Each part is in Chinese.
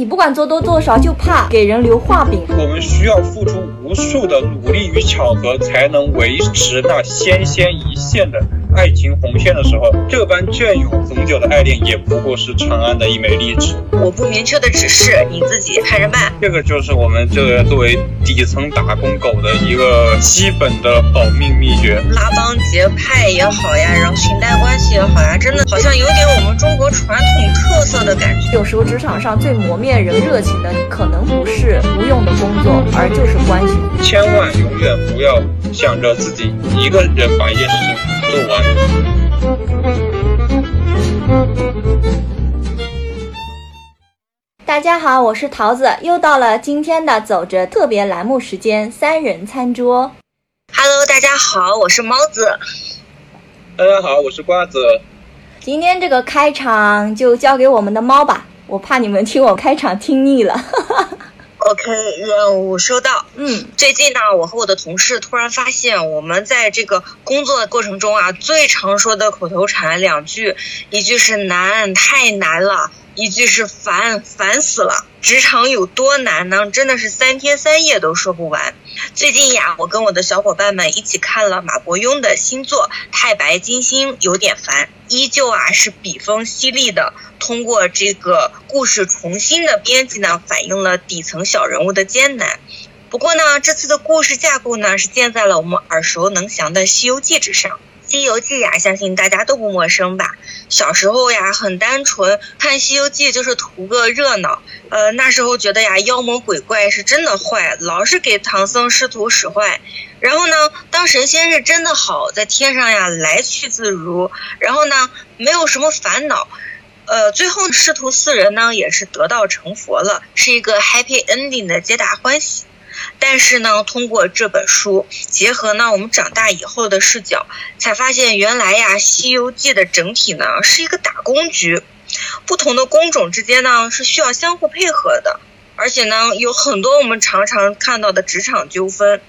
你不管做多做少，就怕给人留画饼。我们需要付出无数的努力与巧合，才能维持那纤纤一线的爱情红线的时候，这般隽永恒久的爱恋，也不过是长安的一枚荔枝。我不明确的指示，你自己看着办。这个就是我们这个作为底层打工狗的一个基本的保命秘诀。拉帮结派也好呀，然后裙带关系也好呀，真的好像有点我们中国传统特色的感觉。有时候职场上最磨灭人热情的，可能不是无用的工作，而就是关系。千万永远不要想着自己一个人把一件事情做完。大家好，我是桃子，又到了今天的走着特别栏目时间，三人餐桌。Hello，大家好，我是猫子。大家好，我是瓜子。今天这个开场就交给我们的猫吧，我怕你们听我开场听腻了。OK，任务收到。嗯，最近呢，我和我的同事突然发现，我们在这个工作的过程中啊，最常说的口头禅两句，一句是难，太难了；一句是烦，烦死了。职场有多难呢？真的是三天三夜都说不完。最近呀，我跟我的小伙伴们一起看了马伯庸的新作《太白金星》，有点烦，依旧啊是笔锋犀利的，通过这个故事重新的编辑呢，反映了底层小人物的艰难。不过呢，这次的故事架构呢是建在了我们耳熟能详的《西游记》之上。《西游记》呀，相信大家都不陌生吧？小时候呀，很单纯，看《西游记》就是图个热闹。呃，那时候觉得呀，妖魔鬼怪是真的坏，老是给唐僧师徒使坏。然后呢，当神仙是真的好，在天上呀来去自如。然后呢，没有什么烦恼。呃，最后师徒四人呢也是得道成佛了，是一个 happy ending 的皆大欢喜。但是呢，通过这本书，结合呢我们长大以后的视角，才发现原来呀《西游记》的整体呢是一个打工局，不同的工种之间呢是需要相互配合的，而且呢有很多我们常常看到的职场纠纷。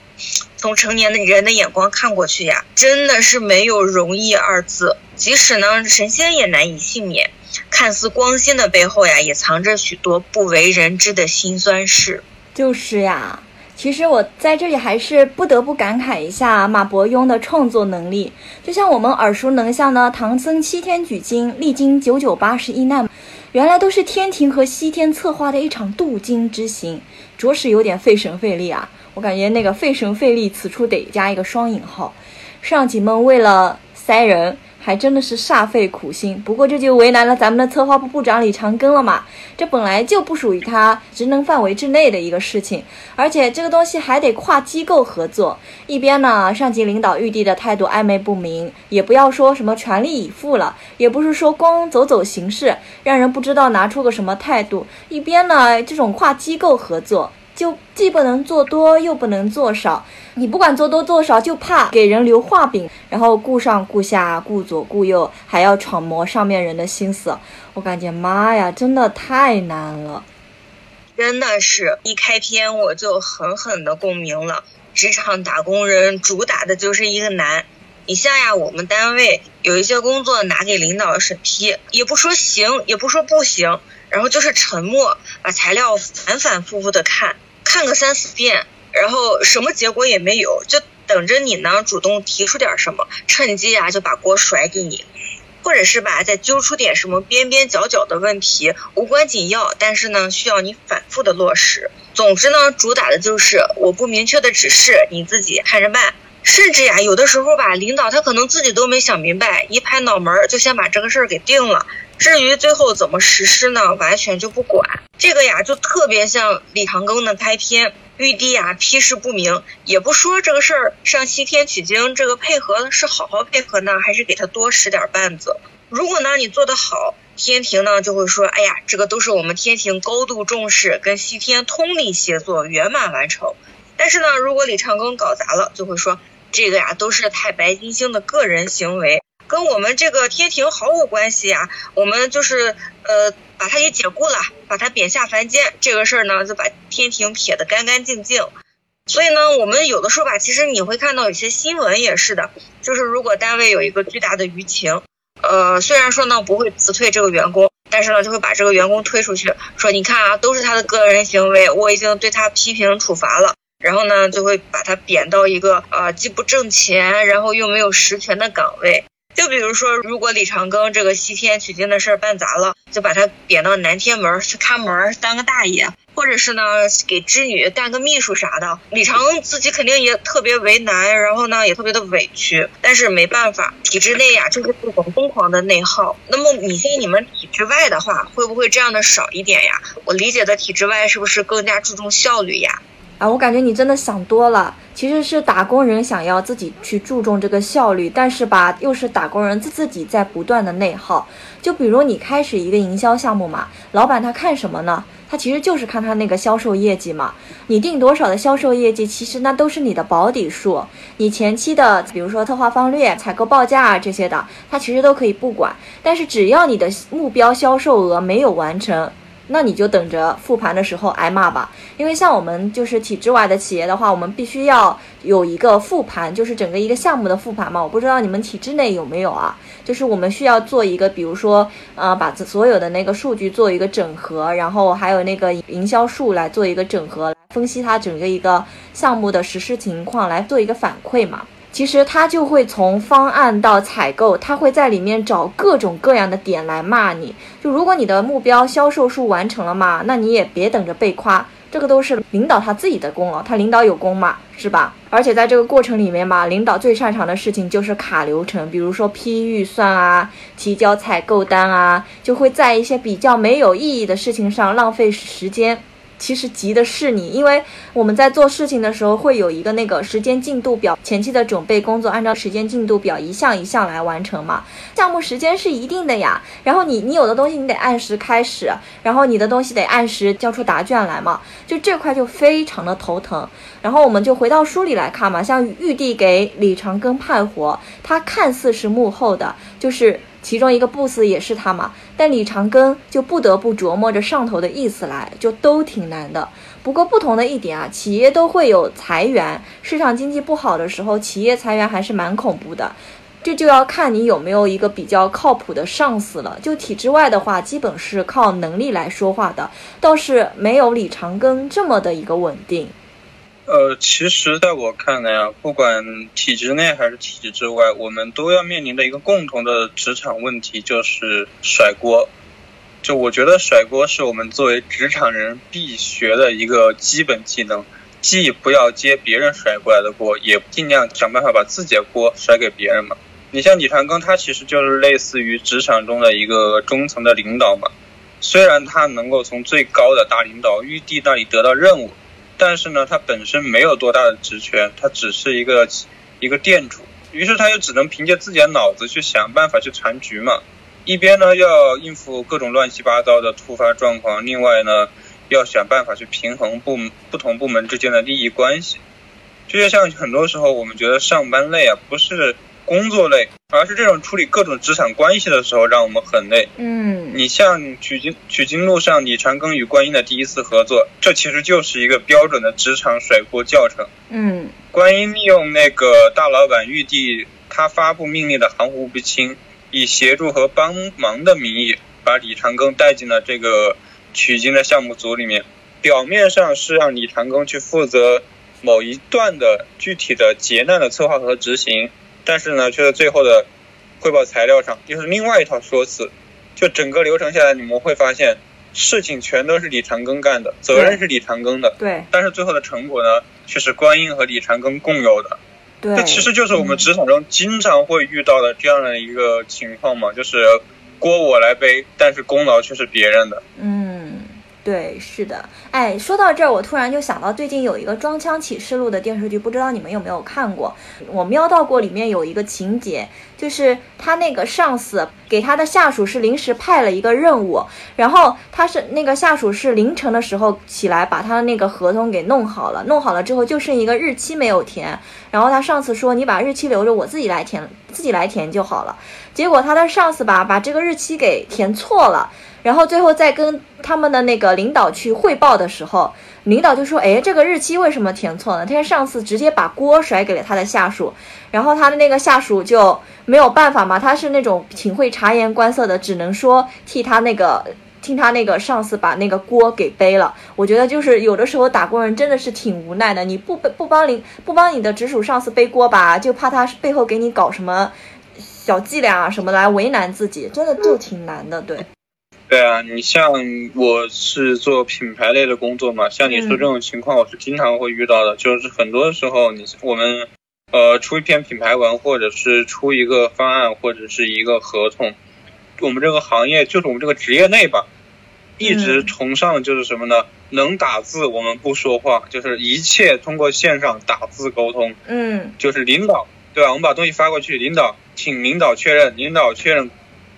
从成年的人的眼光看过去呀，真的是没有容易二字。即使呢神仙也难以幸免，看似光鲜的背后呀，也藏着许多不为人知的辛酸事。就是呀。其实我在这里还是不得不感慨一下马伯庸的创作能力。就像我们耳熟能详的唐僧西天取经，历经九九八十一难，原来都是天庭和西天策划的一场渡经之行，着实有点费神费力啊。我感觉那个费神费力，此处得加一个双引号。上级们为了塞人，还真的是煞费苦心。不过这就为难了咱们的策划部部长李长庚了嘛。这本来就不属于他职能范围之内的一个事情，而且这个东西还得跨机构合作。一边呢，上级领导玉帝的态度暧昧不明，也不要说什么全力以赴了，也不是说光走走形式，让人不知道拿出个什么态度。一边呢，这种跨机构合作。就既不能做多，又不能做少。你不管做多做少，就怕给人留画饼，然后顾上顾下，顾左顾右，还要揣摩上面人的心思。我感觉妈呀，真的太难了。真的是一开篇我就狠狠的共鸣了。职场打工人主打的就是一个难。你像呀，我们单位有一些工作拿给领导审批，也不说行，也不说不行，然后就是沉默，把材料反反复复的看，看个三四遍，然后什么结果也没有，就等着你呢主动提出点什么，趁机啊就把锅甩给你，或者是吧再揪出点什么边边角角的问题，无关紧要，但是呢需要你反复的落实。总之呢，主打的就是我不明确的指示，你自己看着办。甚至呀，有的时候吧，领导他可能自己都没想明白，一拍脑门就先把这个事儿给定了。至于最后怎么实施呢，完全就不管。这个呀，就特别像李长庚的开篇，玉帝呀批示不明，也不说这个事儿上西天取经这个配合是好好配合呢，还是给他多使点绊子。如果呢你做得好，天庭呢就会说，哎呀，这个都是我们天庭高度重视，跟西天通力协作，圆满完成。但是呢，如果李长庚搞砸了，就会说。这个呀，都是太白金星的个人行为，跟我们这个天庭毫无关系呀。我们就是呃，把他给解雇了，把他贬下凡间，这个事儿呢，就把天庭撇得干干净净。所以呢，我们有的时候吧，其实你会看到有些新闻也是的，就是如果单位有一个巨大的舆情，呃，虽然说呢不会辞退这个员工，但是呢，就会把这个员工推出去，说你看啊，都是他的个人行为，我已经对他批评处罚了。然后呢，就会把他贬到一个呃既不挣钱，然后又没有实权的岗位。就比如说，如果李长庚这个西天取经的事儿办砸了，就把他贬到南天门去看门，当个大爷，或者是呢给织女干个秘书啥的。李长自己肯定也特别为难，然后呢也特别的委屈，但是没办法，体制内呀就是这种疯狂的内耗。那么你像你们体制外的话，会不会这样的少一点呀？我理解的体制外是不是更加注重效率呀？啊，我感觉你真的想多了。其实是打工人想要自己去注重这个效率，但是吧，又是打工人自自己在不断的内耗。就比如你开始一个营销项目嘛，老板他看什么呢？他其实就是看他那个销售业绩嘛。你定多少的销售业绩，其实那都是你的保底数。你前期的，比如说策划方略、采购报价啊这些的，他其实都可以不管。但是只要你的目标销售额没有完成。那你就等着复盘的时候挨骂吧，因为像我们就是体制外的企业的话，我们必须要有一个复盘，就是整个一个项目的复盘嘛。我不知道你们体制内有没有啊？就是我们需要做一个，比如说，呃，把所有的那个数据做一个整合，然后还有那个营销数来做一个整合，分析它整个一个项目的实施情况，来做一个反馈嘛。其实他就会从方案到采购，他会在里面找各种各样的点来骂你。就如果你的目标销售数完成了嘛，那你也别等着被夸，这个都是领导他自己的功劳，他领导有功嘛，是吧？而且在这个过程里面嘛，领导最擅长的事情就是卡流程，比如说批预算啊、提交采购单啊，就会在一些比较没有意义的事情上浪费时间。其实急的是你，因为我们在做事情的时候会有一个那个时间进度表，前期的准备工作按照时间进度表一项一项来完成嘛。项目时间是一定的呀，然后你你有的东西你得按时开始，然后你的东西得按时交出答卷来嘛，就这块就非常的头疼。然后我们就回到书里来看嘛，像玉帝给李长庚派活，他看似是幕后的，就是。其中一个 boss 也是他嘛，但李长庚就不得不琢磨着上头的意思来，就都挺难的。不过不同的一点啊，企业都会有裁员，市场经济不好的时候，企业裁员还是蛮恐怖的。这就要看你有没有一个比较靠谱的上司了。就体制外的话，基本是靠能力来说话的，倒是没有李长庚这么的一个稳定。呃，其实，在我看来啊，不管体制内还是体制之外，我们都要面临的一个共同的职场问题，就是甩锅。就我觉得甩锅是我们作为职场人必学的一个基本技能，既不要接别人甩过来的锅，也尽量想办法把自己的锅甩给别人嘛。你像李长庚，他其实就是类似于职场中的一个中层的领导嘛。虽然他能够从最高的大领导玉帝那里得到任务。但是呢，他本身没有多大的职权，他只是一个一个店主，于是他就只能凭借自己的脑子去想办法去缠局嘛。一边呢要应付各种乱七八糟的突发状况，另外呢要想办法去平衡部不同部门之间的利益关系。就像很多时候我们觉得上班累啊，不是。工作累，而是这种处理各种职场关系的时候让我们很累。嗯，你像取经取经路上李长庚与观音的第一次合作，这其实就是一个标准的职场甩锅教程。嗯，观音利用那个大老板玉帝他发布命令的含糊不清，以协助和帮忙的名义，把李长庚带进了这个取经的项目组里面。表面上是让李长庚去负责某一段的具体的劫难的策划和执行。但是呢，却在最后的汇报材料上又是另外一套说辞。就整个流程下来，你们会发现事情全都是李长庚干的，责任是李长庚的。对。但是最后的成果呢，却是观音和李长庚共有的。对。这其实就是我们职场中经常会遇到的这样的一个情况嘛，就是锅我来背，但是功劳却是别人的。嗯。对，是的，哎，说到这儿，我突然就想到最近有一个《装腔启示录》的电视剧，不知道你们有没有看过？我瞄到过里面有一个情节，就是他那个上司给他的下属是临时派了一个任务，然后他是那个下属是凌晨的时候起来把他的那个合同给弄好了，弄好了之后就剩一个日期没有填，然后他上司说你把日期留着，我自己来填自己来填就好了。结果他的上司吧，把这个日期给填错了，然后最后再跟他们的那个领导去汇报的时候，领导就说：“哎，这个日期为什么填错呢？”他上司直接把锅甩给了他的下属，然后他的那个下属就没有办法嘛，他是那种挺会察言观色的，只能说替他那个。听他那个上司把那个锅给背了，我觉得就是有的时候打工人真的是挺无奈的。你不不帮领不帮你的直属上司背锅吧，就怕他背后给你搞什么小伎俩啊什么来为难自己，真的就挺难的。对，对啊，你像我是做品牌类的工作嘛，像你说这种情况，我是经常会遇到的。就是很多时候，你我们呃出一篇品牌文，或者是出一个方案，或者是一个合同。我们这个行业就是我们这个职业内吧，一直崇尚的就是什么呢？能打字我们不说话，就是一切通过线上打字沟通。嗯，就是领导对吧？我们把东西发过去，领导请领导确认，领导确认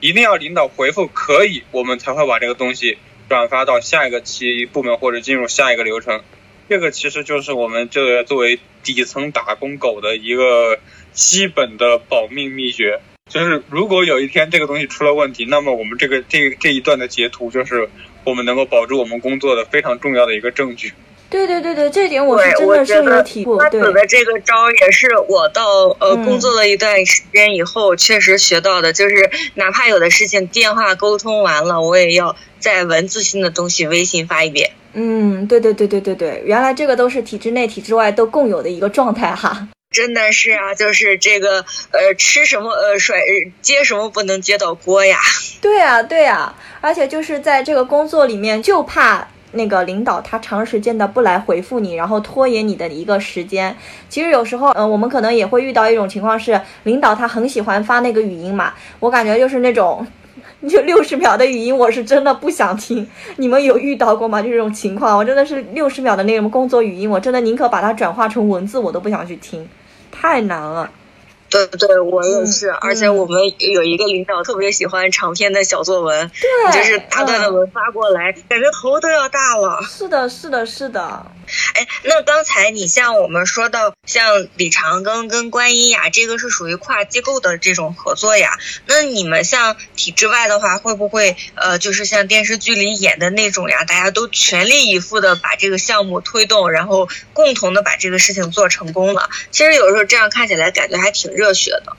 一定要领导回复可以，我们才会把这个东西转发到下一个其部门或者进入下一个流程。这个其实就是我们这个作为底层打工狗的一个基本的保命秘诀。就是如果有一天这个东西出了问题，那么我们这个这这一段的截图就是我们能够保住我们工作的非常重要的一个证据。对对对对，这点我是真的是有体会。他子的这个招也是我到呃工作了一段时间以后确实学到的，就是哪怕有的事情电话沟通完了，我也要在文字性的东西微信发一遍。嗯，对对对对对对，原来这个都是体制内体制外都共有的一个状态哈。真的是啊，就是这个呃，吃什么呃，甩接什么不能接到锅呀？对呀，对呀，而且就是在这个工作里面，就怕那个领导他长时间的不来回复你，然后拖延你的一个时间。其实有时候，嗯，我们可能也会遇到一种情况是，领导他很喜欢发那个语音嘛，我感觉就是那种 就六十秒的语音，我是真的不想听。你们有遇到过吗？就这种情况，我真的是六十秒的那种工作语音，我真的宁可把它转化成文字，我都不想去听。太难了。对对，我也是，而且我们有一个领导特别喜欢长篇的小作文，对，就是大段的文发过来，感觉头都要大了。是的，是的，是的。哎，那刚才你像我们说到像李长庚跟观音呀，这个是属于跨机构的这种合作呀。那你们像体制外的话，会不会呃，就是像电视剧里演的那种呀，大家都全力以赴的把这个项目推动，然后共同的把这个事情做成功了？其实有时候这样看起来感觉还挺。热血的，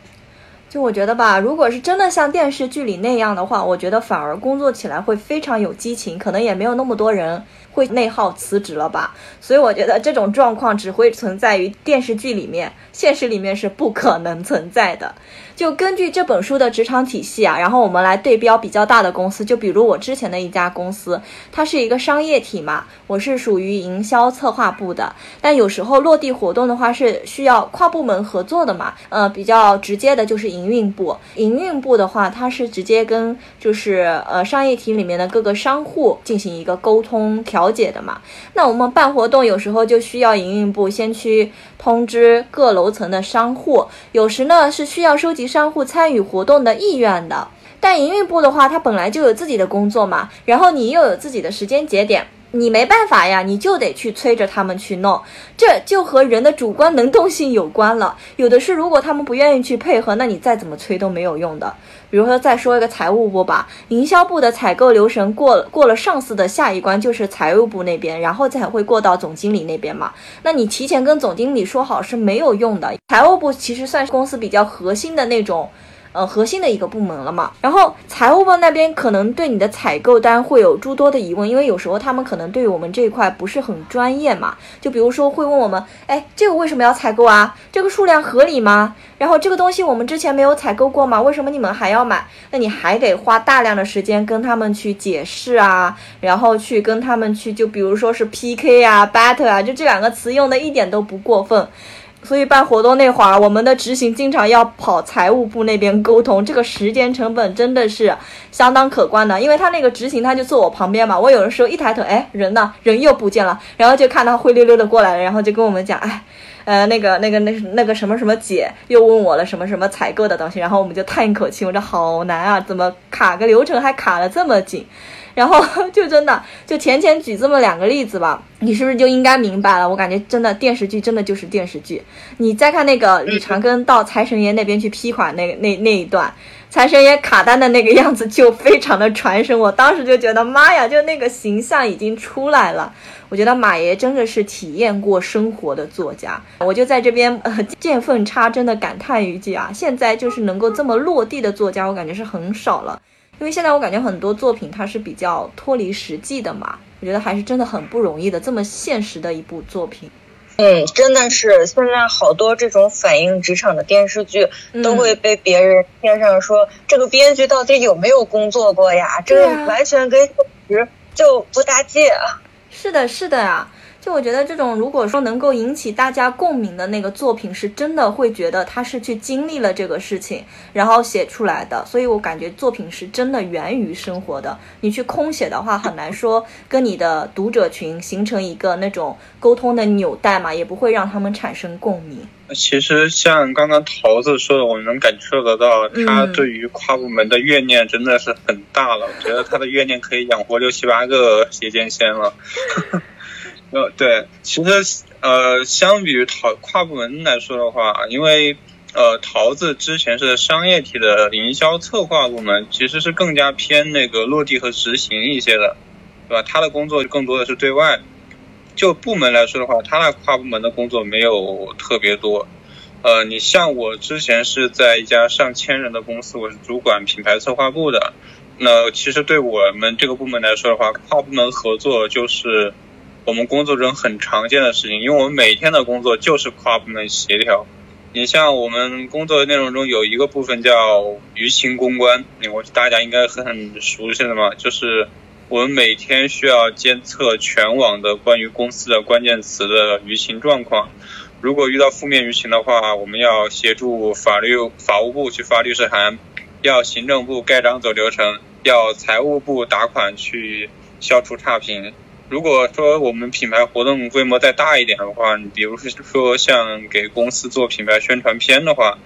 就我觉得吧，如果是真的像电视剧里那样的话，我觉得反而工作起来会非常有激情，可能也没有那么多人会内耗辞职了吧。所以我觉得这种状况只会存在于电视剧里面，现实里面是不可能存在的。就根据这本书的职场体系啊，然后我们来对标比较大的公司，就比如我之前的一家公司，它是一个商业体嘛，我是属于营销策划部的，但有时候落地活动的话是需要跨部门合作的嘛，呃，比较直接的就是营运部，营运部的话，它是直接跟就是呃商业体里面的各个商户进行一个沟通调解的嘛，那我们办活动有时候就需要营运部先去通知各楼层的商户，有时呢是需要收集。商户参与活动的意愿的，但营运部的话，他本来就有自己的工作嘛，然后你又有自己的时间节点，你没办法呀，你就得去催着他们去弄，这就和人的主观能动性有关了。有的是，如果他们不愿意去配合，那你再怎么催都没有用的。比如说，再说一个财务部吧，营销部的采购流程过了过了上司的下一关就是财务部那边，然后才会过到总经理那边嘛。那你提前跟总经理说好是没有用的。财务部其实算是公司比较核心的那种。呃，核心的一个部门了嘛。然后财务部那边可能对你的采购单会有诸多的疑问，因为有时候他们可能对我们这一块不是很专业嘛。就比如说会问我们，哎，这个为什么要采购啊？这个数量合理吗？然后这个东西我们之前没有采购过吗？为什么你们还要买？那你还得花大量的时间跟他们去解释啊，然后去跟他们去，就比如说是 PK 啊、battle 啊，就这两个词用的一点都不过分。所以办活动那会儿，我们的执行经常要跑财务部那边沟通，这个时间成本真的是相当可观的。因为他那个执行他就坐我旁边嘛，我有的时候一抬头，哎，人呢？人又不见了，然后就看他灰溜溜的过来了，然后就跟我们讲，哎，呃，那个那个那那个什么什么姐又问我了什么什么采购的东西，然后我们就叹一口气，我说好难啊，怎么卡个流程还卡了这么紧？然后 就真的就浅浅举这么两个例子吧，你是不是就应该明白了？我感觉真的电视剧真的就是电视剧。你再看那个李长庚到财神爷那边去批款那个那那一段。财神爷卡单的那个样子就非常的传神，我当时就觉得妈呀，就那个形象已经出来了。我觉得马爷真的是体验过生活的作家，我就在这边呃见缝插针的感叹一句啊，现在就是能够这么落地的作家，我感觉是很少了。因为现在我感觉很多作品它是比较脱离实际的嘛，我觉得还是真的很不容易的，这么现实的一部作品。嗯，真的是现在好多这种反映职场的电视剧，都会被别人贴上说这个编剧到底有没有工作过呀？这个完全跟现实就不搭界。是的，是的呀。就我觉得这种如果说能够引起大家共鸣的那个作品，是真的会觉得他是去经历了这个事情，然后写出来的。所以我感觉作品是真的源于生活的。你去空写的话，很难说跟你的读者群形成一个那种沟通的纽带嘛，也不会让他们产生共鸣。其实像刚刚桃子说的，我能感受得到，他对于跨部门的怨念真的是很大了。我觉得他的怨念可以养活六七八个斜剑仙了。呃，对，其实呃，相比于桃跨部门来说的话，因为呃，桃子之前是商业体的营销策划部门，其实是更加偏那个落地和执行一些的，对吧？他的工作更多的是对外。就部门来说的话，他那跨部门的工作没有特别多。呃，你像我之前是在一家上千人的公司，我是主管品牌策划部的。那其实对我们这个部门来说的话，跨部门合作就是。我们工作中很常见的事情，因为我们每天的工作就是跨部门协调。你像我们工作的内容中有一个部分叫舆情公关，我大家应该很熟悉的嘛，就是我们每天需要监测全网的关于公司的关键词的舆情状况。如果遇到负面舆情的话，我们要协助法律法务部去发律师函，要行政部盖章走流程，要财务部打款去消除差评。如果说我们品牌活动规模再大一点的话，你比如说像给公司做品牌宣传片的话，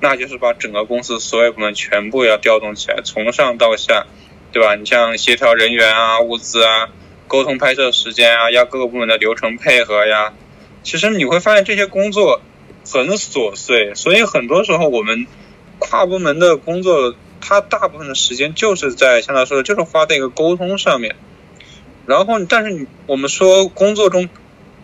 那就是把整个公司所有部门全部要调动起来，从上到下，对吧？你像协调人员啊、物资啊、沟通拍摄时间啊，要各个部门的流程配合呀。其实你会发现这些工作很琐碎，所以很多时候我们跨部门的工作，它大部分的时间就是在像他说的，就是花在一个沟通上面。然后，但是你我们说工作中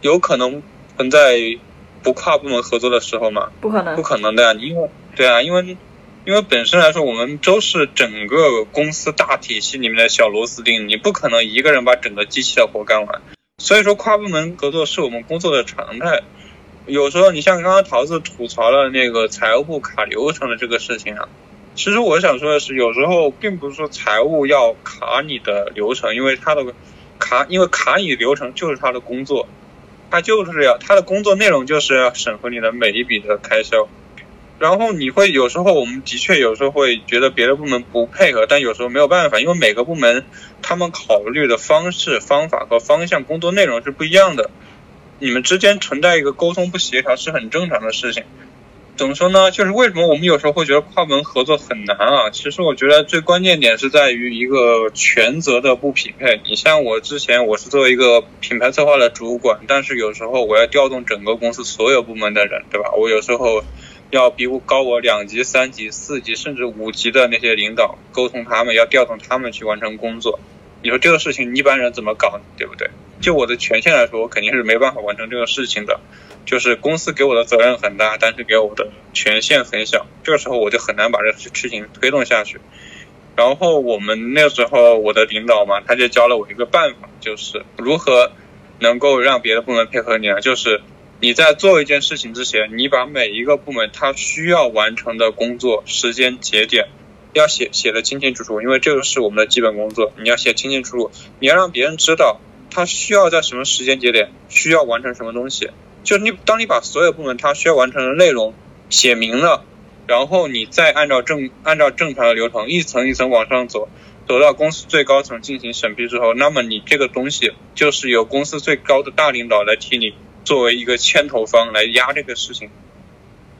有可能存在不跨部门合作的时候吗？不可能，不可能的呀！因为对啊，因为因为本身来说，我们都是整个公司大体系里面的小螺丝钉，你不可能一个人把整个机器的活干完。所以说，跨部门合作是我们工作的常态。有时候，你像刚刚桃子吐槽了那个财务部卡流程的这个事情啊，其实我想说的是，有时候并不是说财务要卡你的流程，因为他的。卡，因为卡你流程就是他的工作，他就是要他的工作内容就是要审核你的每一笔的开销，然后你会有时候我们的确有时候会觉得别的部门不配合，但有时候没有办法，因为每个部门他们考虑的方式、方法和方向、工作内容是不一样的，你们之间存在一个沟通不协调是很正常的事情。怎么说呢？就是为什么我们有时候会觉得跨部门合作很难啊？其实我觉得最关键点是在于一个权责的不匹配。你像我之前我是作为一个品牌策划的主管，但是有时候我要调动整个公司所有部门的人，对吧？我有时候要比我高我两级、三级、四级甚至五级的那些领导沟通，他们要调动他们去完成工作。你说这个事情一般人怎么搞，对不对？就我的权限来说，我肯定是没办法完成这个事情的。就是公司给我的责任很大，但是给我的权限很小，这个时候我就很难把这事情推动下去。然后我们那时候我的领导嘛，他就教了我一个办法，就是如何能够让别的部门配合你啊，就是你在做一件事情之前，你把每一个部门他需要完成的工作时间节点要写写的清清楚楚，因为这个是我们的基本工作，你要写清清楚楚，你要让别人知道他需要在什么时间节点需要完成什么东西。就是你，当你把所有部门他需要完成的内容写明了，然后你再按照正按照正常的流程一层一层往上走，走到公司最高层进行审批之后，那么你这个东西就是由公司最高的大领导来替你作为一个牵头方来压这个事情，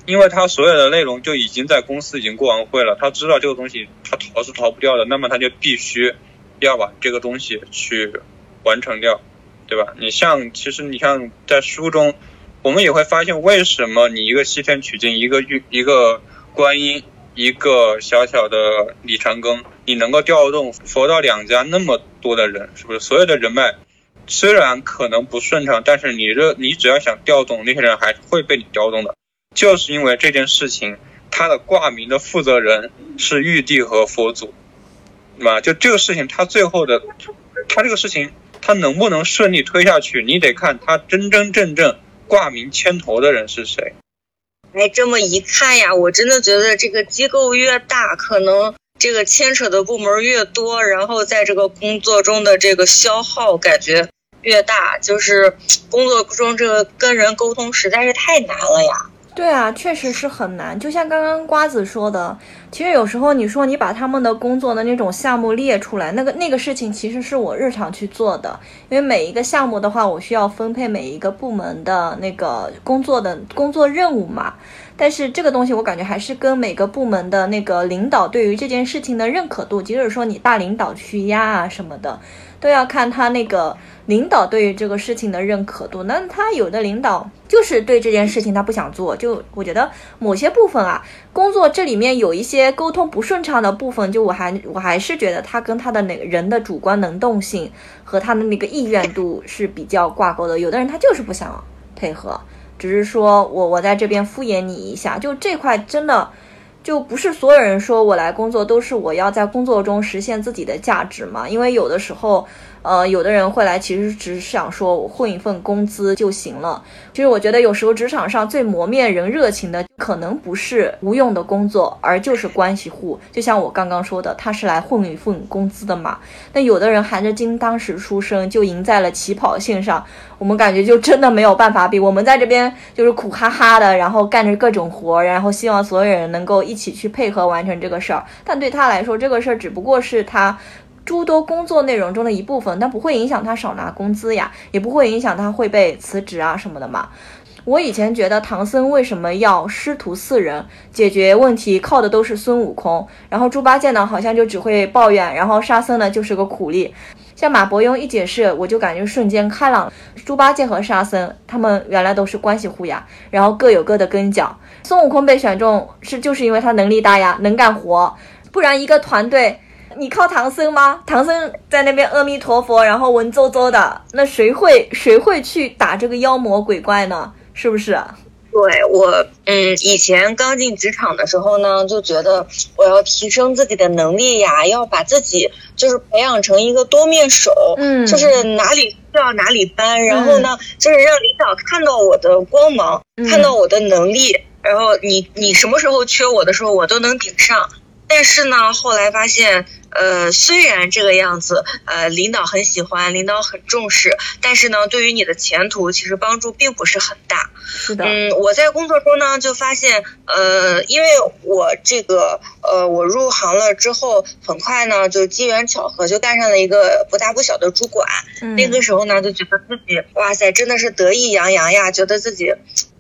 因为他所有的内容就已经在公司已经过完会了，他知道这个东西他逃是逃不掉的，那么他就必须要把这个东西去完成掉，对吧？你像其实你像在书中，我们也会发现为什么你一个西天取经，一个玉一个观音，一个小小的李长庚，你能够调动佛道两家那么多的人，是不是？所有的人脉虽然可能不顺畅，但是你这你只要想调动那些人，还是会被你调动的，就是因为这件事情。他的挂名的负责人是玉帝和佛祖，对吧？就这个事情，他最后的，他这个事情，他能不能顺利推下去，你得看他真真正正挂名牵头的人是谁。哎，这么一看呀，我真的觉得这个机构越大，可能这个牵扯的部门越多，然后在这个工作中的这个消耗感觉越大，就是工作中这个跟人沟通实在是太难了呀。对啊，确实是很难。就像刚刚瓜子说的，其实有时候你说你把他们的工作的那种项目列出来，那个那个事情其实是我日常去做的。因为每一个项目的话，我需要分配每一个部门的那个工作的工作任务嘛。但是这个东西我感觉还是跟每个部门的那个领导对于这件事情的认可度，即使说你大领导去压啊什么的，都要看他那个。领导对于这个事情的认可度，那他有的领导就是对这件事情他不想做，就我觉得某些部分啊，工作这里面有一些沟通不顺畅的部分，就我还我还是觉得他跟他的那个人的主观能动性和他的那个意愿度是比较挂钩的。有的人他就是不想配合，只是说我我在这边敷衍你一下，就这块真的就不是所有人说我来工作都是我要在工作中实现自己的价值嘛，因为有的时候。呃，有的人会来，其实只是想说我混一份工资就行了。其实我觉得有时候职场上最磨灭人热情的，可能不是无用的工作，而就是关系户。就像我刚刚说的，他是来混一份工资的嘛。那有的人含着金当时出生，就赢在了起跑线上，我们感觉就真的没有办法比。我们在这边就是苦哈哈的，然后干着各种活，然后希望所有人能够一起去配合完成这个事儿。但对他来说，这个事儿只不过是他。诸多工作内容中的一部分，但不会影响他少拿工资呀，也不会影响他会被辞职啊什么的嘛。我以前觉得唐僧为什么要师徒四人解决问题，靠的都是孙悟空，然后猪八戒呢好像就只会抱怨，然后沙僧呢就是个苦力。像马伯庸一解释，我就感觉瞬间开朗。猪八戒和沙僧他们原来都是关系户呀，然后各有各的跟脚。孙悟空被选中是就是因为他能力大呀，能干活，不然一个团队。你靠唐僧吗？唐僧在那边阿弥陀佛，然后文绉绉的，那谁会谁会去打这个妖魔鬼怪呢？是不是？对我，嗯，以前刚进职场的时候呢，就觉得我要提升自己的能力呀，要把自己就是培养成一个多面手，嗯，就是哪里需要哪里搬，然后呢，就是让领导看到我的光芒，看到我的能力，然后你你什么时候缺我的时候，我都能顶上。但是呢，后来发现，呃，虽然这个样子，呃，领导很喜欢，领导很重视，但是呢，对于你的前途其实帮助并不是很大。是的。嗯，我在工作中呢，就发现，呃，因为我这个，呃，我入行了之后，很快呢，就机缘巧合就干上了一个不大不小的主管。嗯。那个时候呢，就觉得自己，哇塞，真的是得意洋洋呀，觉得自己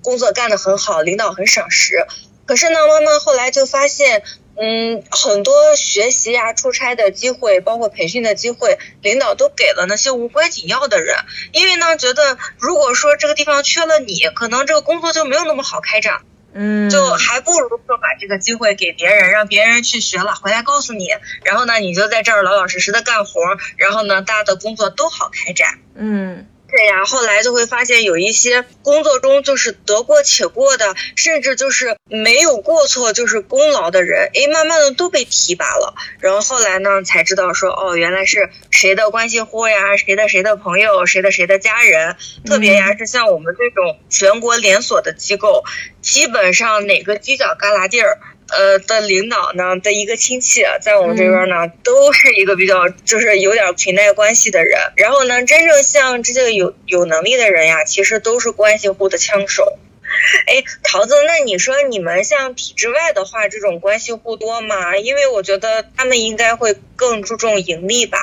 工作干得很好，领导很赏识。可是呢，慢慢后来就发现。嗯，很多学习呀、出差的机会，包括培训的机会，领导都给了那些无关紧要的人。因为呢，觉得如果说这个地方缺了你，可能这个工作就没有那么好开展。嗯，就还不如说把这个机会给别人，让别人去学了，回来告诉你，然后呢，你就在这儿老老实实的干活，然后呢，大家的工作都好开展。嗯。对呀，后来就会发现有一些工作中就是得过且过的，甚至就是没有过错就是功劳的人，哎，慢慢的都被提拔了。然后后来呢，才知道说，哦，原来是谁的关系户呀，谁的谁的朋友，谁的谁的家人。特别呀，是像我们这种全国连锁的机构，基本上哪个犄角旮旯地儿。呃的领导呢的一个亲戚，在我们这边呢，都是一个比较就是有点裙带关系的人。然后呢，真正像这些有有能力的人呀，其实都是关系户的枪手。哎，桃子，那你说你们像体制外的话，这种关系户多吗？因为我觉得他们应该会更注重盈利吧。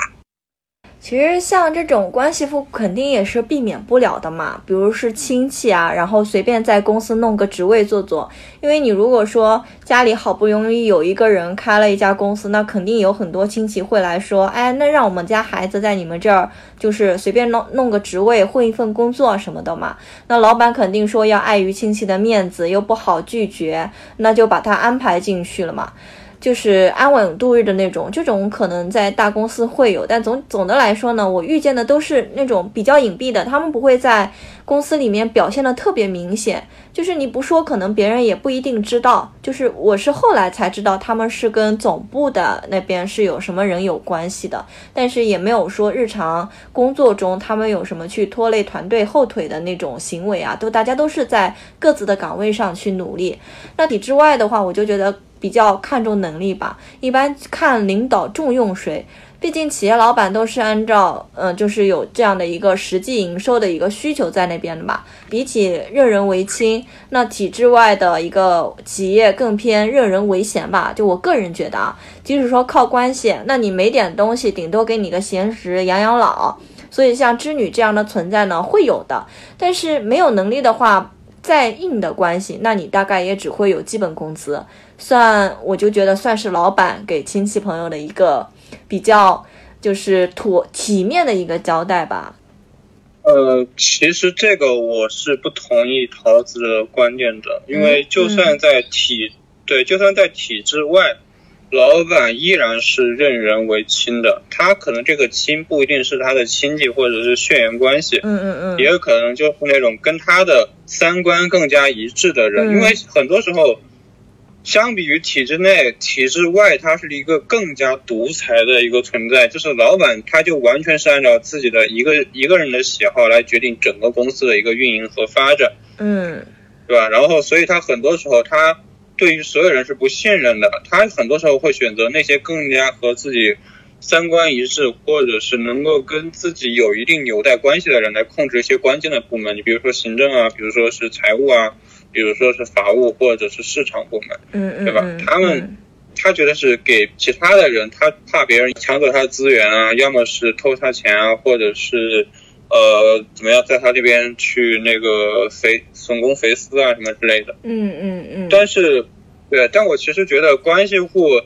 其实像这种关系户肯定也是避免不了的嘛，比如是亲戚啊，然后随便在公司弄个职位做做。因为你如果说家里好不容易有一个人开了一家公司，那肯定有很多亲戚会来说，哎，那让我们家孩子在你们这儿就是随便弄弄个职位混一份工作什么的嘛。那老板肯定说要碍于亲戚的面子，又不好拒绝，那就把他安排进去了嘛。就是安稳度日的那种，这种可能在大公司会有，但总总的来说呢，我遇见的都是那种比较隐蔽的，他们不会在公司里面表现的特别明显，就是你不说，可能别人也不一定知道。就是我是后来才知道，他们是跟总部的那边是有什么人有关系的，但是也没有说日常工作中他们有什么去拖累团队后腿的那种行为啊，都大家都是在各自的岗位上去努力。那体制外的话，我就觉得。比较看重能力吧，一般看领导重用谁。毕竟企业老板都是按照，嗯，就是有这样的一个实际营收的一个需求在那边的吧。比起任人唯亲，那体制外的一个企业更偏任人唯贤吧。就我个人觉得啊，即使说靠关系，那你没点东西，顶多给你个闲职养养老。所以像织女这样的存在呢，会有的。但是没有能力的话，再硬的关系，那你大概也只会有基本工资。算，我就觉得算是老板给亲戚朋友的一个比较，就是妥体面的一个交代吧。呃，其实这个我是不同意桃子的观点的，因为就算在体对，就算在体制外，老板依然是任人唯亲的。他可能这个亲不一定是他的亲戚或者是血缘关系，嗯嗯嗯，也有可能就是那种跟他的三观更加一致的人，因为很多时候。相比于体制内，体制外它是一个更加独裁的一个存在，就是老板他就完全是按照自己的一个一个人的喜好来决定整个公司的一个运营和发展，嗯，对吧？然后所以他很多时候他对于所有人是不信任的，他很多时候会选择那些更加和自己三观一致，或者是能够跟自己有一定纽带关系的人来控制一些关键的部门，你比如说行政啊，比如说是财务啊。比如说是法务或者是市场部门，嗯嗯，对吧？他们他觉得是给其他的人，他怕别人抢走他的资源啊，要么是偷他钱啊，或者是呃怎么样，在他这边去那个肥损公肥私啊什么之类的。嗯嗯嗯。但是，对，但我其实觉得关系户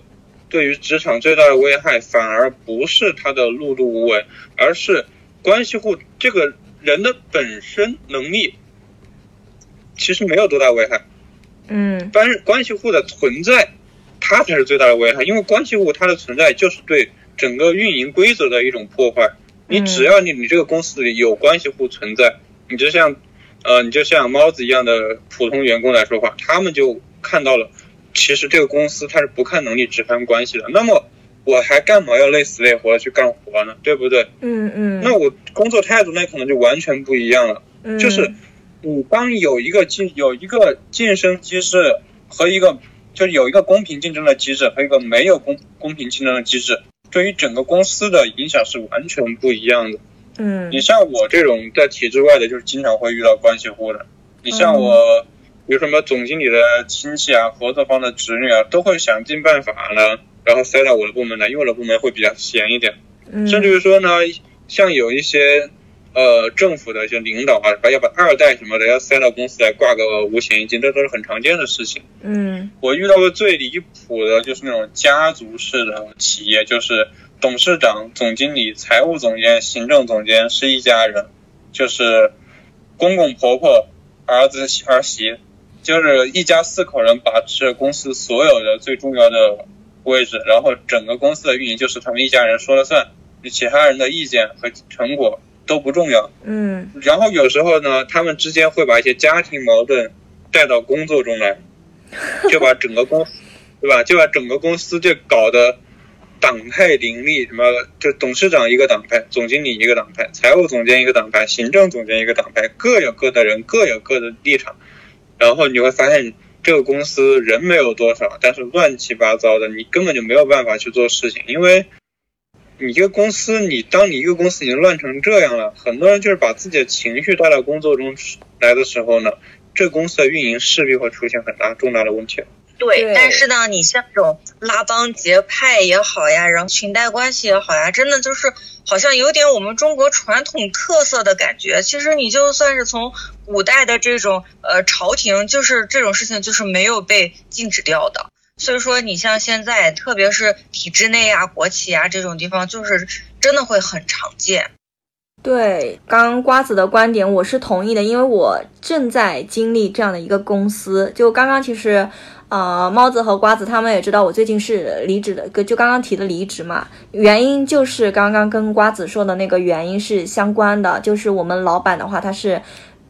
对于职场最大的危害，反而不是他的碌碌无为，而是关系户这个人的本身能力。其实没有多大危害，嗯，但是关系户的存在，它才是最大的危害。因为关系户它的存在就是对整个运营规则的一种破坏。你只要你你这个公司里有关系户存在，你就像，呃，你就像猫子一样的普通员工来说话，他们就看到了，其实这个公司它是不看能力只看关系的。那么我还干嘛要累死累活的去干活呢？对不对？嗯嗯。那我工作态度那可能就完全不一样了，就是。你当有一个竞有一个晋升机制和一个就是有一个公平竞争的机制和一个没有公公平竞争的机制，对于整个公司的影响是完全不一样的。嗯，你像我这种在体制外的，就是经常会遇到关系户的。你像我，比如什么总经理的亲戚啊、合作方的侄女啊，都会想尽办法呢，然后塞到我的部门来，因为我的部门会比较闲一点。嗯，甚至于说呢，像有一些。呃，政府的一些领导啊，要把二代什么的要塞到公司来挂个五险一金，这都是很常见的事情。嗯，我遇到过最离谱的就是那种家族式的企业，就是董事长、总经理、财务总监、行政总监是一家人，就是公公婆婆、儿子儿媳，就是一家四口人把持公司所有的最重要的位置，然后整个公司的运营就是他们一家人说了算，其他人的意见和成果。都不重要，嗯，然后有时候呢，他们之间会把一些家庭矛盾带到工作中来，就把整个公司，对吧？就把整个公司就搞得党派林立，什么就董事长一个党派，总经理一个党派，财务总监一个党派，行政总监一个党派，各有各的人，各有各的立场，然后你会发现这个公司人没有多少，但是乱七八糟的，你根本就没有办法去做事情，因为。你一个公司，你当你一个公司已经乱成这样了，很多人就是把自己的情绪带到工作中来的时候呢，这公司的运营势必会出现很大重大的问题。对，对但是呢，你像这种拉帮结派也好呀，然后裙带关系也好呀，真的就是好像有点我们中国传统特色的感觉。其实你就算是从古代的这种呃朝廷，就是这种事情就是没有被禁止掉的。所以说，你像现在，特别是体制内啊、国企啊这种地方，就是真的会很常见。对，刚瓜子的观点我是同意的，因为我正在经历这样的一个公司。就刚刚其实，呃，猫子和瓜子他们也知道我最近是离职的，就刚刚提的离职嘛，原因就是刚刚跟瓜子说的那个原因是相关的，就是我们老板的话他是。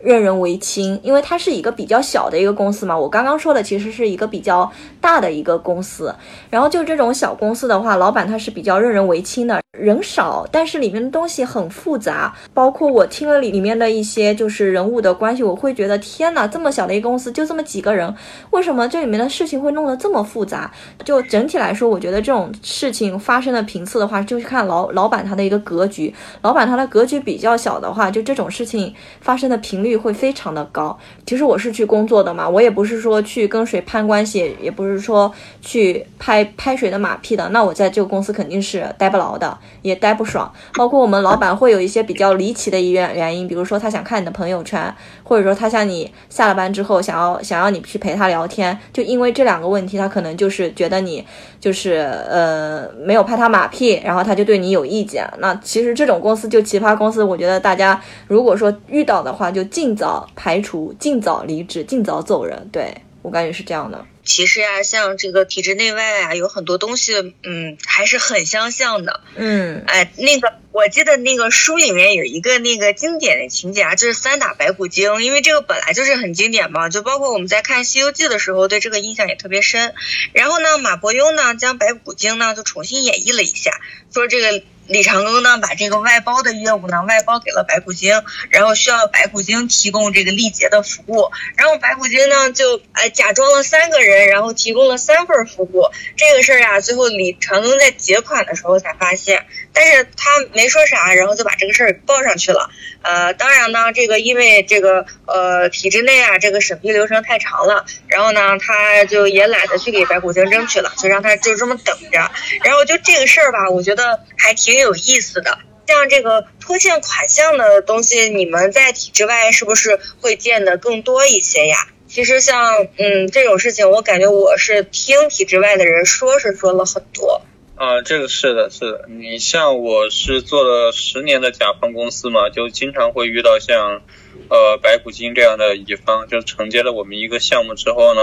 任人唯亲，因为它是一个比较小的一个公司嘛。我刚刚说的其实是一个比较大的一个公司，然后就这种小公司的话，老板他是比较任人唯亲的，人少，但是里面的东西很复杂，包括我听了里里面的一些就是人物的关系，我会觉得天哪，这么小的一个公司就这么几个人，为什么这里面的事情会弄得这么复杂？就整体来说，我觉得这种事情发生的频次的话，就是看老老板他的一个格局，老板他的格局比较小的话，就这种事情发生的频率。会非常的高。其实我是去工作的嘛，我也不是说去跟谁攀关系，也不是说去拍拍谁的马屁的。那我在这个公司肯定是待不牢的，也待不爽。包括我们老板会有一些比较离奇的一原原因，比如说他想看你的朋友圈，或者说他向你下了班之后想要想要你去陪他聊天，就因为这两个问题，他可能就是觉得你就是呃没有拍他马屁，然后他就对你有意见。那其实这种公司就奇葩公司，我觉得大家如果说遇到的话，就尽。尽早排除，尽早离职，尽早走人。对我感觉是这样的。其实呀，像这个体制内外啊，有很多东西，嗯，还是很相像的。嗯，哎，那个我记得那个书里面有一个那个经典的情节啊，就是三打白骨精，因为这个本来就是很经典嘛，就包括我们在看《西游记》的时候，对这个印象也特别深。然后呢，马伯庸呢将白骨精呢就重新演绎了一下，说这个。李长庚呢，把这个外包的业务呢外包给了白骨精，然后需要白骨精提供这个力竭的服务，然后白骨精呢就哎假装了三个人，然后提供了三份服务。这个事儿啊，最后李长庚在结款的时候才发现，但是他没说啥，然后就把这个事儿报上去了。呃，当然呢，这个因为这个呃体制内啊，这个审批流程太长了，然后呢，他就也懒得去给白骨精争取了，就让他就这么等着。然后就这个事儿吧，我觉得还挺有意思的。像这个拖欠款项的东西，你们在体制外是不是会见的更多一些呀？其实像嗯这种事情，我感觉我是听体制外的人说是说了很多。啊，这个是的，是的。你像我是做了十年的甲方公司嘛，就经常会遇到像，呃，白骨精这样的乙方，就承接了我们一个项目之后呢，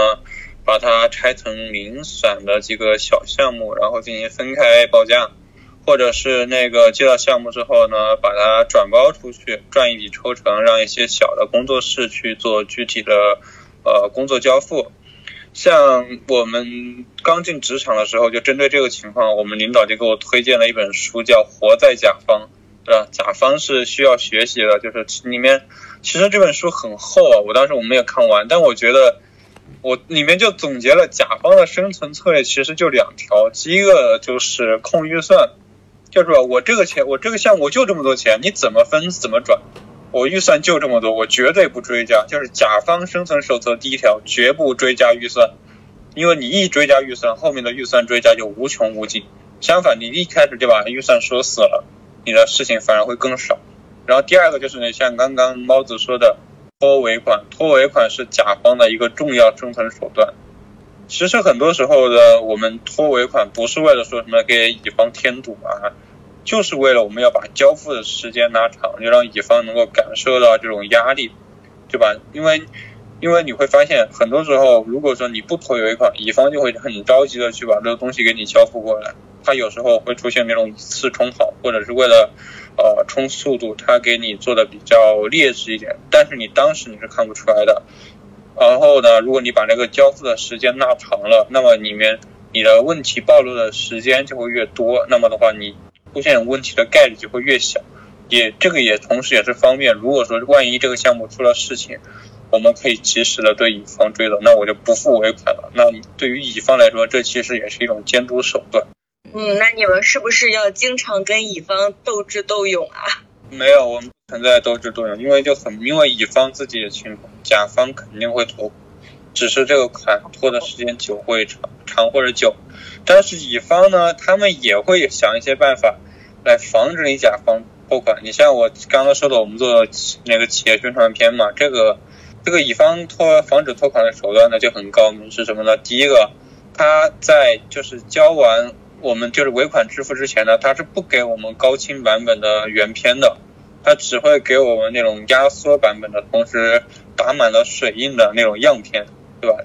把它拆成零散的几个小项目，然后进行分开报价，或者是那个接到项目之后呢，把它转包出去，赚一笔抽成，让一些小的工作室去做具体的呃工作交付。像我们刚进职场的时候，就针对这个情况，我们领导就给我推荐了一本书，叫《活在甲方》，对吧？甲方是需要学习的，就是里面其实这本书很厚啊，我当时我没有看完，但我觉得我里面就总结了甲方的生存策略，其实就两条，第一个就是控预算，就是我这个钱，我这个项目就这么多钱，你怎么分怎么转。我预算就这么多，我绝对不追加。就是甲方生存守则第一条，绝不追加预算，因为你一追加预算，后面的预算追加就无穷无尽。相反，你一开始就把预算说死了，你的事情反而会更少。然后第二个就是你像刚刚猫子说的，拖尾款，拖尾款是甲方的一个重要生存手段。其实很多时候的我们拖尾款不是为了说什么给乙方添堵啊。就是为了我们要把交付的时间拉长，就让乙方能够感受到这种压力，对吧？因为，因为你会发现，很多时候，如果说你不拖尾款，乙方就会很着急的去把这个东西给你交付过来。他有时候会出现那种以次充好，或者是为了，呃，冲速度，他给你做的比较劣质一点。但是你当时你是看不出来的。然后呢，如果你把那个交付的时间拉长了，那么里面你的问题暴露的时间就会越多。那么的话，你。出现问题的概率就会越小，也这个也同时也是方便。如果说万一这个项目出了事情，我们可以及时的对乙方追责，那我就不付尾款了。那对于乙方来说，这其实也是一种监督手段。嗯，那你们是不是要经常跟乙方斗智斗勇啊？没有，我们不存在斗智斗勇，因为就很因为乙方自己也清楚，甲方肯定会拖。只是这个款拖的时间久会长长或者久。但是乙方呢，他们也会想一些办法来防止你甲方拖款。你像我刚刚说的，我们做那个企业宣传片嘛，这个这个乙方拖防止拖款的手段呢就很高明，是什么呢？第一个，他在就是交完我们就是尾款支付之前呢，他是不给我们高清版本的原片的，他只会给我们那种压缩版本的，同时打满了水印的那种样片，对吧？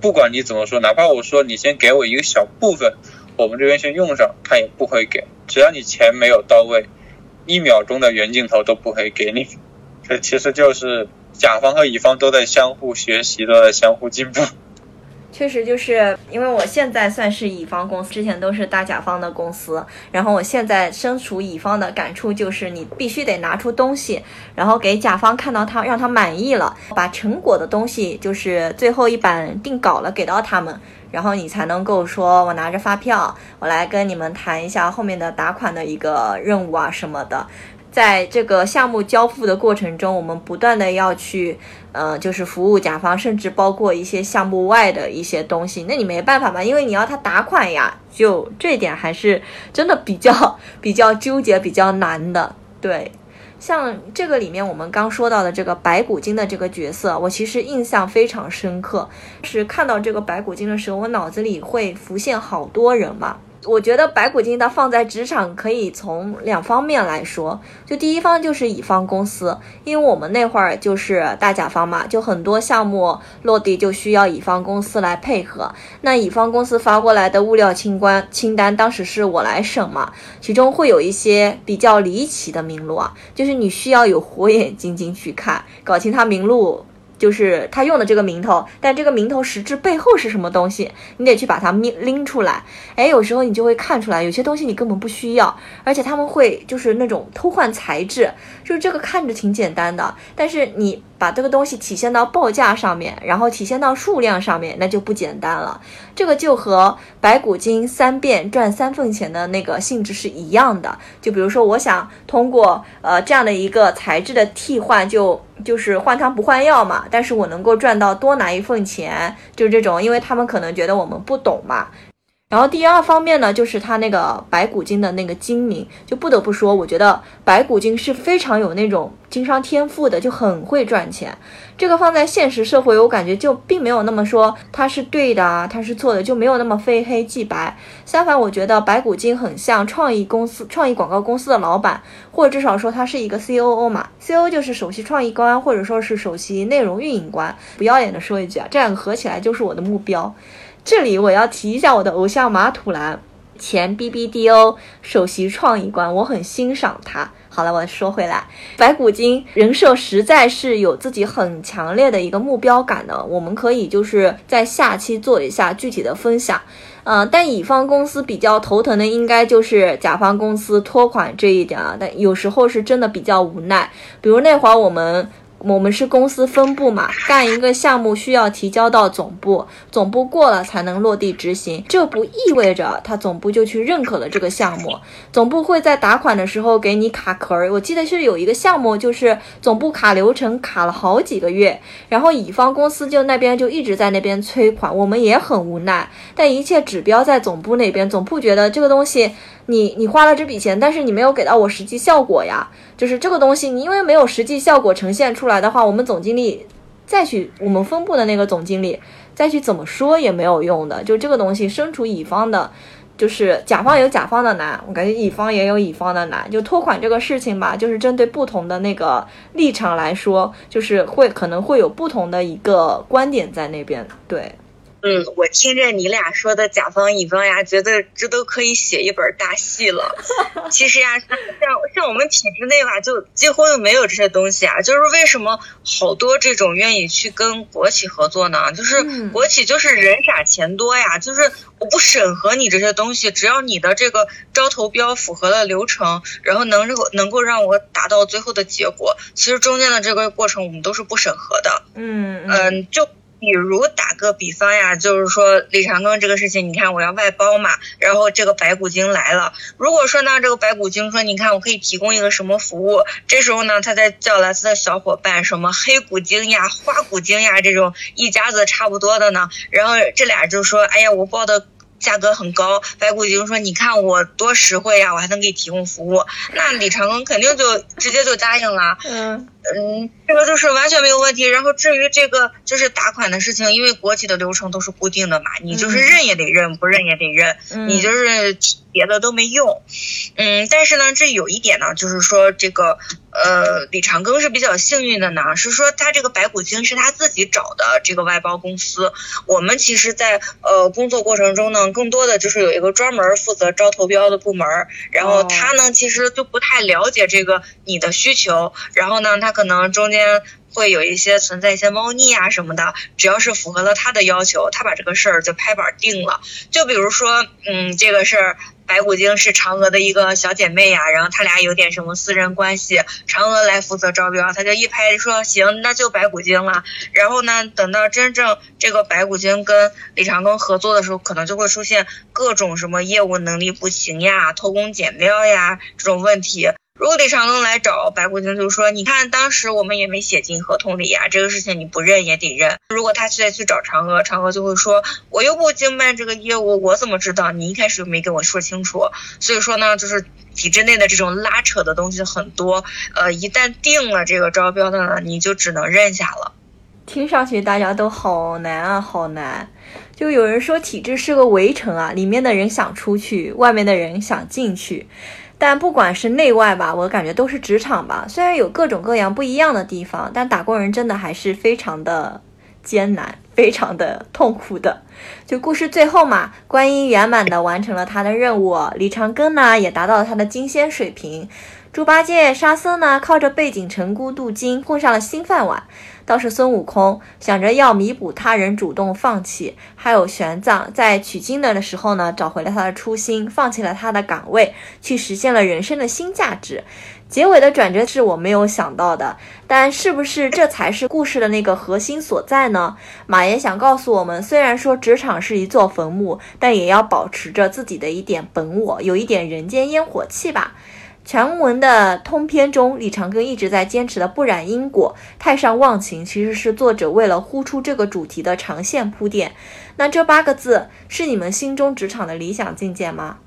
不管你怎么说，哪怕我说你先给我一个小部分，我们这边先用上，他也不会给。只要你钱没有到位，一秒钟的原镜头都不会给你。这其实就是甲方和乙方都在相互学习，都在相互进步。确实就是因为我现在算是乙方公司，之前都是大甲方的公司，然后我现在身处乙方的感触就是，你必须得拿出东西，然后给甲方看到他让他满意了，把成果的东西就是最后一版定稿了给到他们，然后你才能够说我拿着发票，我来跟你们谈一下后面的打款的一个任务啊什么的。在这个项目交付的过程中，我们不断的要去，呃，就是服务甲方，甚至包括一些项目外的一些东西。那你没办法嘛，因为你要他打款呀，就这点还是真的比较 比较纠结、比较难的。对，像这个里面我们刚说到的这个白骨精的这个角色，我其实印象非常深刻。是看到这个白骨精的时候，我脑子里会浮现好多人嘛。我觉得白骨精它放在职场可以从两方面来说，就第一方就是乙方公司，因为我们那会儿就是大甲方嘛，就很多项目落地就需要乙方公司来配合。那乙方公司发过来的物料清关清单，当时是我来审嘛，其中会有一些比较离奇的名录啊，就是你需要有火眼金睛去看，搞清它名录。就是他用的这个名头，但这个名头实质背后是什么东西，你得去把它拎拎出来。哎，有时候你就会看出来，有些东西你根本不需要，而且他们会就是那种偷换材质，就是这个看着挺简单的，但是你。把这个东西体现到报价上面，然后体现到数量上面，那就不简单了。这个就和白骨精三遍赚三份钱的那个性质是一样的。就比如说，我想通过呃这样的一个材质的替换，就就是换汤不换药嘛。但是我能够赚到多拿一份钱，就是这种，因为他们可能觉得我们不懂嘛。然后第二方面呢，就是他那个白骨精的那个精明，就不得不说，我觉得白骨精是非常有那种经商天赋的，就很会赚钱。这个放在现实社会，我感觉就并没有那么说他是对的啊，他是错的，就没有那么非黑即白。相反，我觉得白骨精很像创意公司、创意广告公司的老板，或者至少说他是一个 C O O 嘛，C O 就是首席创意官，或者说是首席内容运营官。不要脸的说一句啊，这两个合起来就是我的目标。这里我要提一下我的偶像马土兰，前 BBDO 首席创意官，我很欣赏他。好了，我说回来，白骨精人设实在是有自己很强烈的一个目标感的，我们可以就是在下期做一下具体的分享。嗯，但乙方公司比较头疼的应该就是甲方公司拖款这一点啊，但有时候是真的比较无奈，比如那会儿我们。我们是公司分部嘛，干一个项目需要提交到总部，总部过了才能落地执行。这不意味着他总部就去认可了这个项目，总部会在打款的时候给你卡壳儿。我记得是有一个项目，就是总部卡流程卡了好几个月，然后乙方公司就那边就一直在那边催款，我们也很无奈。但一切指标在总部那边，总部觉得这个东西。你你花了这笔钱，但是你没有给到我实际效果呀。就是这个东西，你因为没有实际效果呈现出来来的话，我们总经理再去我们分部的那个总经理再去怎么说也没有用的。就这个东西，身处乙方的，就是甲方有甲方的难，我感觉乙方也有乙方的难。就拖款这个事情吧，就是针对不同的那个立场来说，就是会可能会有不同的一个观点在那边，对。嗯，我听着你俩说的甲方乙方呀，觉得这都可以写一本大戏了。其实呀，像像我们体制内吧，就几乎就没有这些东西啊。就是为什么好多这种愿意去跟国企合作呢？就是国企就是人傻钱多呀，就是我不审核你这些东西，只要你的这个招投标符合了流程，然后能够能够让我达到最后的结果，其实中间的这个过程我们都是不审核的。嗯嗯，就。比如打个比方呀，就是说李长庚这个事情，你看我要外包嘛，然后这个白骨精来了。如果说呢，这个白骨精说，你看我可以提供一个什么服务，这时候呢，他再叫来他的小伙伴，什么黑骨精呀、花骨精呀这种一家子差不多的呢，然后这俩就说，哎呀，我报的。价格很高，白骨精说：“你看我多实惠呀，我还能给你提供服务。”那李长庚肯定就直接就答应了。嗯嗯，这个就是完全没有问题。然后至于这个就是打款的事情，因为国企的流程都是固定的嘛，你就是认也得认，不认也得认，你就是别的都没用。嗯，但是呢，这有一点呢，就是说这个。呃，李长庚是比较幸运的呢，是说他这个白骨精是他自己找的这个外包公司。我们其实，在呃工作过程中呢，更多的就是有一个专门负责招投标的部门，然后他呢其实就不太了解这个你的需求，然后呢，他可能中间会有一些存在一些猫腻啊什么的，只要是符合了他的要求，他把这个事儿就拍板定了。就比如说，嗯，这个事儿。白骨精是嫦娥的一个小姐妹呀，然后他俩有点什么私人关系，嫦娥来负责招标，他就一拍说行，那就白骨精了。然后呢，等到真正这个白骨精跟李长庚合作的时候，可能就会出现各种什么业务能力不行呀、偷工减料呀这种问题。如果李长庚来找白骨精，就说你看当时我们也没写进合同里呀，这个事情你不认也得认。如果他再去找嫦娥，嫦娥就会说我又不经办这个业务，我怎么知道？你一开始又没跟我说清楚。所以说呢，就是体制内的这种拉扯的东西很多。呃，一旦定了这个招标的呢，你就只能认下了。听上去大家都好难啊，好难。就有人说体制是个围城啊，里面的人想出去，外面的人想进去。但不管是内外吧，我感觉都是职场吧。虽然有各种各样不一样的地方，但打工人真的还是非常的艰难，非常的痛苦的。就故事最后嘛，观音圆满的完成了他的任务，李长庚呢也达到了他的金仙水平。猪八戒、沙僧呢，靠着背景成孤渡金混上了新饭碗。倒是孙悟空想着要弥补他人主动放弃，还有玄奘在取经的时候呢，找回了他的初心，放弃了他的岗位，去实现了人生的新价值。结尾的转折是我没有想到的，但是不是这才是故事的那个核心所在呢？马爷想告诉我们，虽然说职场是一座坟墓，但也要保持着自己的一点本我，有一点人间烟火气吧。全文的通篇中，李长庚一直在坚持的不染因果、太上忘情，其实是作者为了呼出这个主题的长线铺垫。那这八个字是你们心中职场的理想境界吗？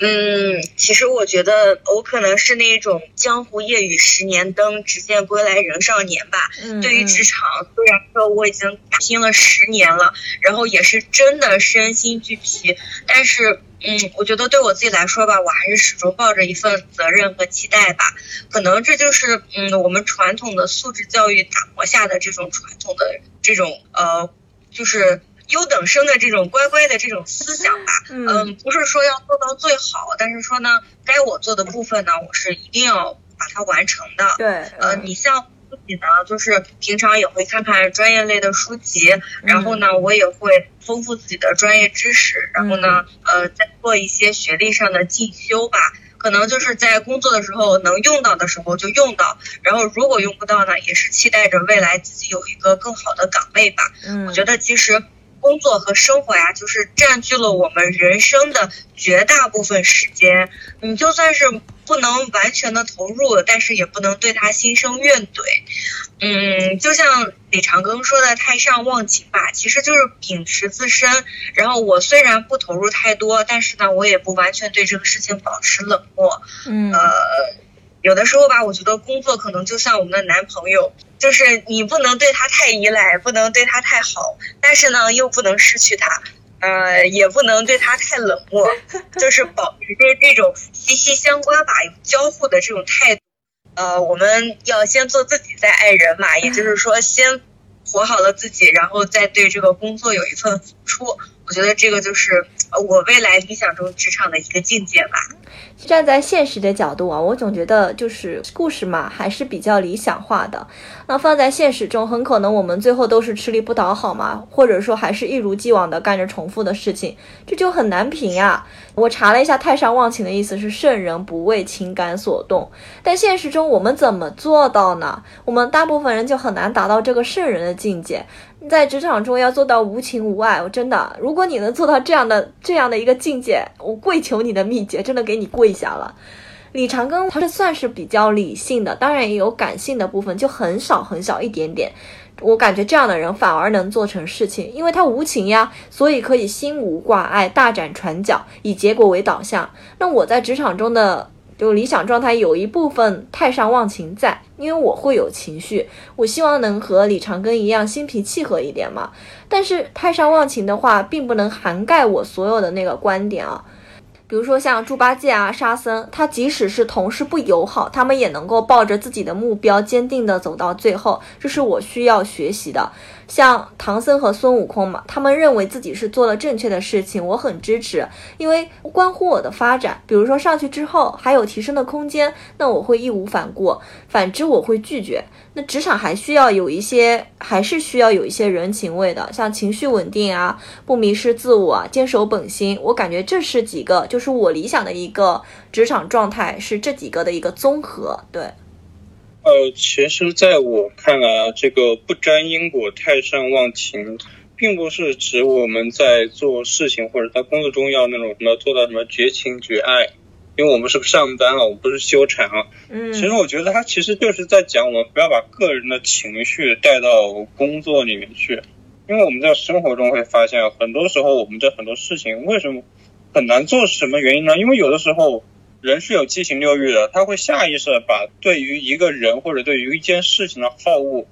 嗯，其实我觉得我可能是那种江湖夜雨十年灯，只见归来仍少年吧。对于职场，虽然说我已经打拼了十年了，然后也是真的身心俱疲，但是。嗯，我觉得对我自己来说吧，我还是始终抱着一份责任和期待吧。可能这就是嗯，我们传统的素质教育打磨下的这种传统的这种呃，就是优等生的这种乖乖的这种思想吧。嗯，不是说要做到最好，但是说呢，该我做的部分呢，我是一定要把它完成的。对，呃，你像。自己呢，就是平常也会看看专业类的书籍，然后呢，我也会丰富自己的专业知识，然后呢，呃，再做一些学历上的进修吧。可能就是在工作的时候能用到的时候就用到，然后如果用不到呢，也是期待着未来自己有一个更好的岗位吧。嗯，我觉得其实工作和生活呀，就是占据了我们人生的绝大部分时间。你就算是。不能完全的投入，但是也不能对他心生怨怼。嗯，就像李长庚说的“太上忘情”吧，其实就是秉持自身。然后我虽然不投入太多，但是呢，我也不完全对这个事情保持冷漠。嗯，呃，有的时候吧，我觉得工作可能就像我们的男朋友，就是你不能对他太依赖，不能对他太好，但是呢，又不能失去他。呃，也不能对他太冷漠，就是保持着这种息息相关吧，有交互的这种态度。呃，我们要先做自己，再爱人嘛，也就是说，先活好了自己，然后再对这个工作有一份付出。我觉得这个就是我未来理想中职场的一个境界吧。站在现实的角度啊，我总觉得就是故事嘛，还是比较理想化的。那放在现实中，很可能我们最后都是吃力不讨好嘛，或者说还是一如既往的干着重复的事情，这就很难评呀。我查了一下，太上忘情的意思是圣人不为情感所动，但现实中我们怎么做到呢？我们大部分人就很难达到这个圣人的境界。在职场中要做到无情无爱，我真的，如果你能做到这样的这样的一个境界，我跪求你的秘诀，真的给你跪下了。李长庚他是算是比较理性的，当然也有感性的部分，就很少很少一点点。我感觉这样的人反而能做成事情，因为他无情呀，所以可以心无挂碍，大展拳脚，以结果为导向。那我在职场中的。就理想状态有一部分太上忘情在，因为我会有情绪，我希望能和李长庚一样心平气和一点嘛。但是太上忘情的话，并不能涵盖我所有的那个观点啊。比如说像猪八戒啊、沙僧，他即使是同事不友好，他们也能够抱着自己的目标，坚定的走到最后，这是我需要学习的。像唐僧和孙悟空嘛，他们认为自己是做了正确的事情，我很支持，因为关乎我的发展。比如说上去之后还有提升的空间，那我会义无反顾；反之我会拒绝。那职场还需要有一些，还是需要有一些人情味的，像情绪稳定啊，不迷失自我，坚守本心。我感觉这是几个，就是我理想的一个职场状态，是这几个的一个综合，对。呃，其实，在我看来啊，这个不沾因果、太上忘情，并不是指我们在做事情或者在工作中要那种什么做到什么绝情绝爱，因为我们是上班了，我们不是修禅啊。嗯。其实我觉得他其实就是在讲我们不要把个人的情绪带到工作里面去，因为我们在生活中会发现，很多时候我们在很多事情为什么很难做，是什么原因呢？因为有的时候。人是有七情六欲的，他会下意识的把对于一个人或者对于一件事情的好恶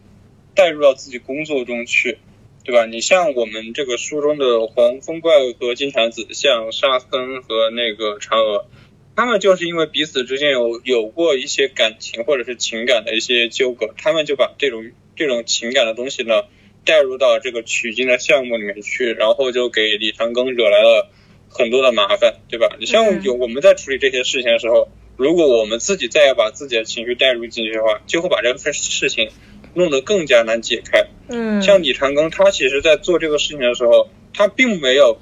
带入到自己工作中去，对吧？你像我们这个书中的黄风怪和金蝉子，像沙僧和那个嫦娥，他们就是因为彼此之间有有过一些感情或者是情感的一些纠葛，他们就把这种这种情感的东西呢带入到这个取经的项目里面去，然后就给李长庚惹来了。很多的麻烦，对吧？你像有我们在处理这些事情的时候，如果我们自己再要把自己的情绪带入进去的话，就会把这份事情弄得更加难解开。嗯，像李长庚，他其实在做这个事情的时候，他并没有，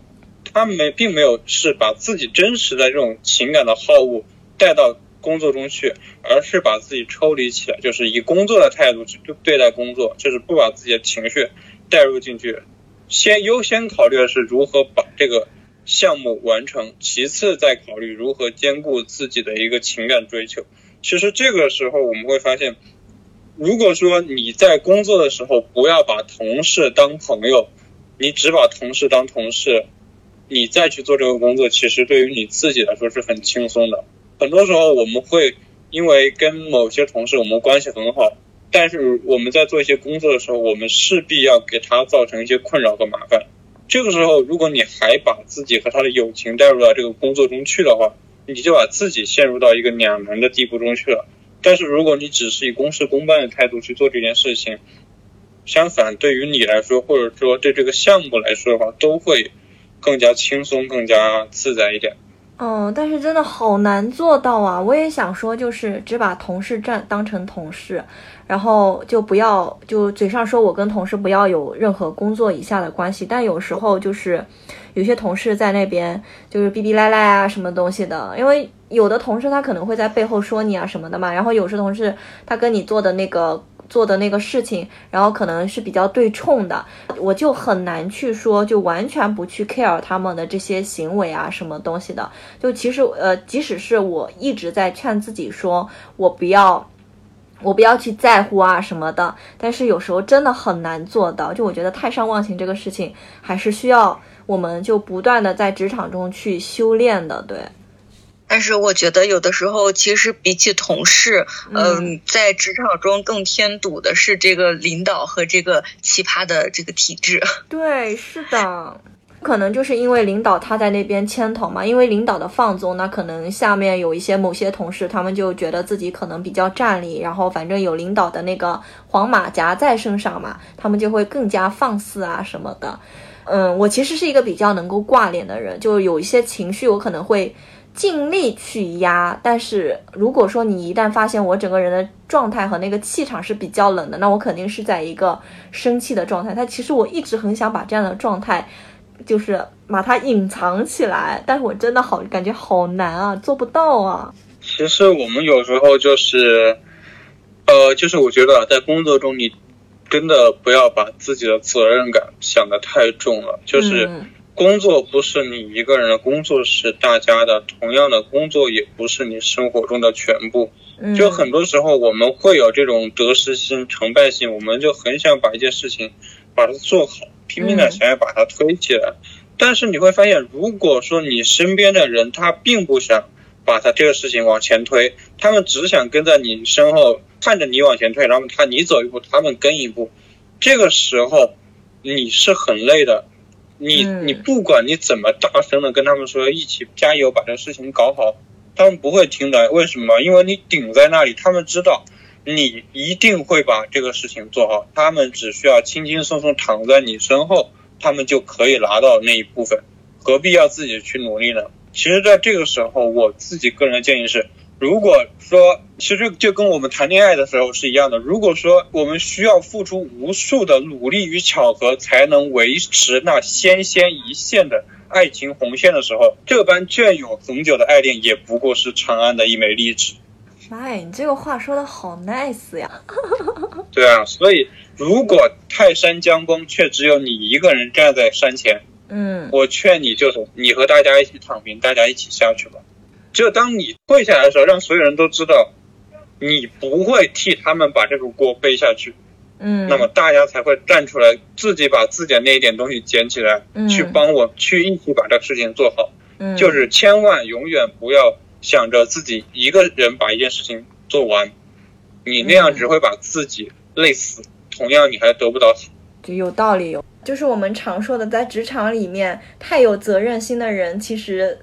他没并没有是把自己真实的这种情感的好恶带到工作中去，而是把自己抽离起来，就是以工作的态度去对待工作，就是不把自己的情绪带入进去，先优先考虑的是如何把这个。项目完成，其次再考虑如何兼顾自己的一个情感追求。其实这个时候我们会发现，如果说你在工作的时候不要把同事当朋友，你只把同事当同事，你再去做这个工作，其实对于你自己来说是很轻松的。很多时候我们会因为跟某些同事我们关系很好，但是我们在做一些工作的时候，我们势必要给他造成一些困扰和麻烦。这个时候，如果你还把自己和他的友情带入到这个工作中去的话，你就把自己陷入到一个两难的地步中去了。但是，如果你只是以公事公办的态度去做这件事情，相反，对于你来说，或者说对这个项目来说的话，都会更加轻松、更加自在一点。哦，但是真的好难做到啊！我也想说，就是只把同事站当成同事，然后就不要就嘴上说我跟同事不要有任何工作以下的关系，但有时候就是有些同事在那边就是逼逼赖赖啊什么东西的，因为有的同事他可能会在背后说你啊什么的嘛，然后有时同事他跟你做的那个。做的那个事情，然后可能是比较对冲的，我就很难去说，就完全不去 care 他们的这些行为啊，什么东西的。就其实，呃，即使是我一直在劝自己说，我不要，我不要去在乎啊什么的，但是有时候真的很难做到。就我觉得太上忘情这个事情，还是需要我们就不断的在职场中去修炼的，对。但是我觉得有的时候，其实比起同事，嗯，在职场中更添堵的是这个领导和这个奇葩的这个体制。对，是的，可能就是因为领导他在那边牵头嘛，因为领导的放纵，那可能下面有一些某些同事，他们就觉得自己可能比较占理，然后反正有领导的那个黄马甲在身上嘛，他们就会更加放肆啊什么的。嗯，我其实是一个比较能够挂脸的人，就有一些情绪，我可能会。尽力去压，但是如果说你一旦发现我整个人的状态和那个气场是比较冷的，那我肯定是在一个生气的状态。但其实我一直很想把这样的状态，就是把它隐藏起来，但是我真的好感觉好难啊，做不到啊。其实我们有时候就是，呃，就是我觉得在工作中，你真的不要把自己的责任感想得太重了，就是。工作不是你一个人的，工作是大家的。同样的，工作也不是你生活中的全部。就很多时候我们会有这种得失心、成败心，我们就很想把一件事情把它做好，拼命的想要把它推起来。但是你会发现，如果说你身边的人他并不想把他这个事情往前推，他们只想跟在你身后看着你往前推，然后他你走一步，他们跟一步，这个时候你是很累的。你你不管你怎么大声的跟他们说一起加油把这事情搞好，他们不会听的。为什么？因为你顶在那里，他们知道你一定会把这个事情做好，他们只需要轻轻松松躺在你身后，他们就可以拿到那一部分，何必要自己去努力呢？其实，在这个时候，我自己个人的建议是。如果说，其实就跟我们谈恋爱的时候是一样的。如果说我们需要付出无数的努力与巧合才能维持那纤纤一线的爱情红线的时候，这般隽永恒久的爱恋也不过是长安的一枚荔枝。妈呀，你这个话说的好 nice 呀！对啊，所以如果泰山将崩，却只有你一个人站在山前，嗯，我劝你就是你和大家一起躺平，大家一起下去吧。只有当你跪下来的时候，让所有人都知道，你不会替他们把这个锅背下去，嗯，那么大家才会站出来，自己把自己的那一点东西捡起来，去帮我去一起把这个事情做好。嗯，就是千万永远不要想着自己一个人把一件事情做完，你那样只会把自己累死，同样你还得不到。就有道理，有就是我们常说的，在职场里面太有责任心的人，其实。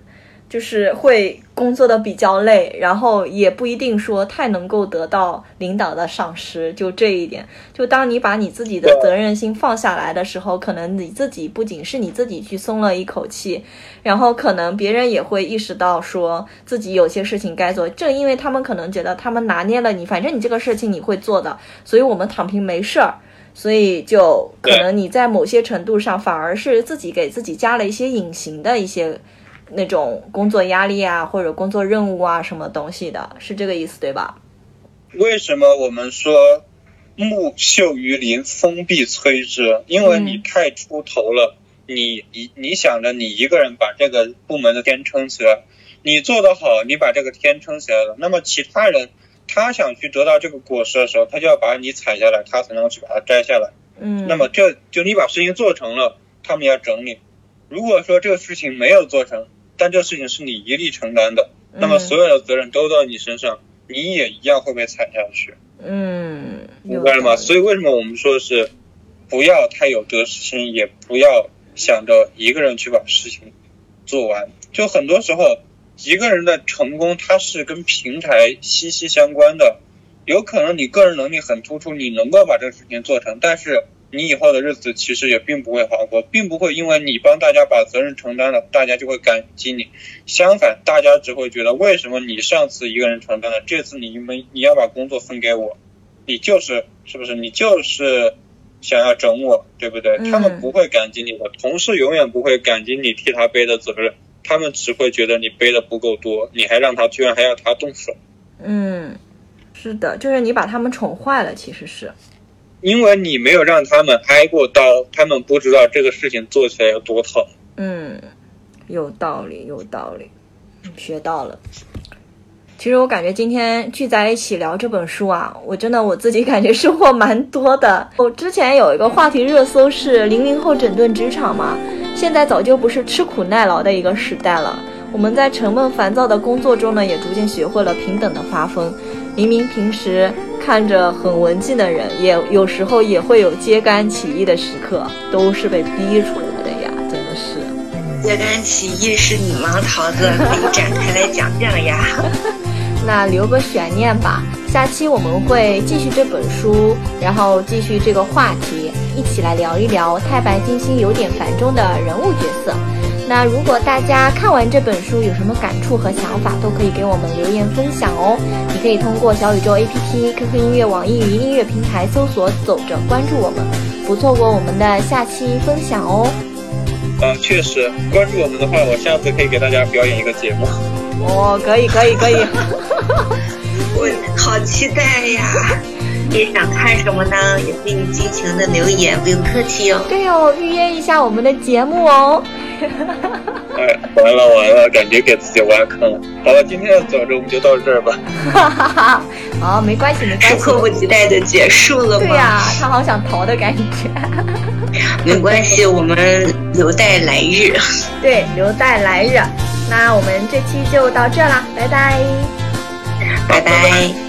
就是会工作的比较累，然后也不一定说太能够得到领导的赏识，就这一点。就当你把你自己的责任心放下来的时候，可能你自己不仅是你自己去松了一口气，然后可能别人也会意识到说自己有些事情该做。正因为他们可能觉得他们拿捏了你，反正你这个事情你会做的，所以我们躺平没事儿。所以就可能你在某些程度上反而是自己给自己加了一些隐形的一些。那种工作压力啊，或者工作任务啊，什么东西的，是这个意思对吧？为什么我们说木秀于林，风必摧之？因为你太出头了，你你你想着你一个人把这个部门的天撑起来，你做得好，你把这个天撑起来了，那么其他人他想去得到这个果实的时候，他就要把你踩下来，他才能去把它摘下来。嗯，那么这就你把事情做成了，他们要整你。如果说这个事情没有做成，但这个事情是你一力承担的，那么所有的责任都到你身上，你也一样会被踩下去。嗯，明白了吗？所以为什么我们说的是不要太有得失心，也不要想着一个人去把事情做完。就很多时候，一个人的成功，它是跟平台息息相关的。有可能你个人能力很突出，你能够把这个事情做成，但是。你以后的日子其实也并不会好过，并不会因为你帮大家把责任承担了，大家就会感激你。相反，大家只会觉得为什么你上次一个人承担了，这次你们你要把工作分给我，你就是是不是？你就是想要整我，对不对？他们不会感激你的，同事永远不会感激你替他背的责任，他们只会觉得你背的不够多，你还让他居然还要他动手。嗯，是的，就是你把他们宠坏了，其实是。因为你没有让他们挨过刀，他们不知道这个事情做起来有多疼。嗯，有道理，有道理，学到了。其实我感觉今天聚在一起聊这本书啊，我真的我自己感觉收获蛮多的。我之前有一个话题热搜是零零后整顿职场嘛，现在早就不是吃苦耐劳的一个时代了。我们在沉闷烦躁的工作中呢，也逐渐学会了平等的发疯。明明平时。看着很文静的人，也有时候也会有揭竿起义的时刻，都是被逼出来的呀，真的是。揭竿起义是你吗，桃子？可以展开来讲讲呀。那留个悬念吧，下期我们会继续这本书，然后继续这个话题，一起来聊一聊太白金星有点繁中的人物角色。那如果大家看完这本书有什么感触和想法，都可以给我们留言分享哦。你可以通过小宇宙 APP、QQ 音乐、网易云音乐平台搜索“走着”，关注我们，不错过我们的下期分享哦。啊，确实，关注我们的话，我下次可以给大家表演一个节目。哦，可以，可以，可以。我好期待呀！你想看什么呢？也可以尽情的留言，不用客气哦。对哦，预约一下我们的节目哦。哎，完了完了，感觉给自己挖坑了。好了，今天的走着我们就到这儿吧。哈哈哈，好，没关系，没关系。迫不及待的结束了吗？对呀，他好想逃的感觉。没关系，我们留待来日。对，留待来日。那我们这期就到这啦，拜拜。拜拜。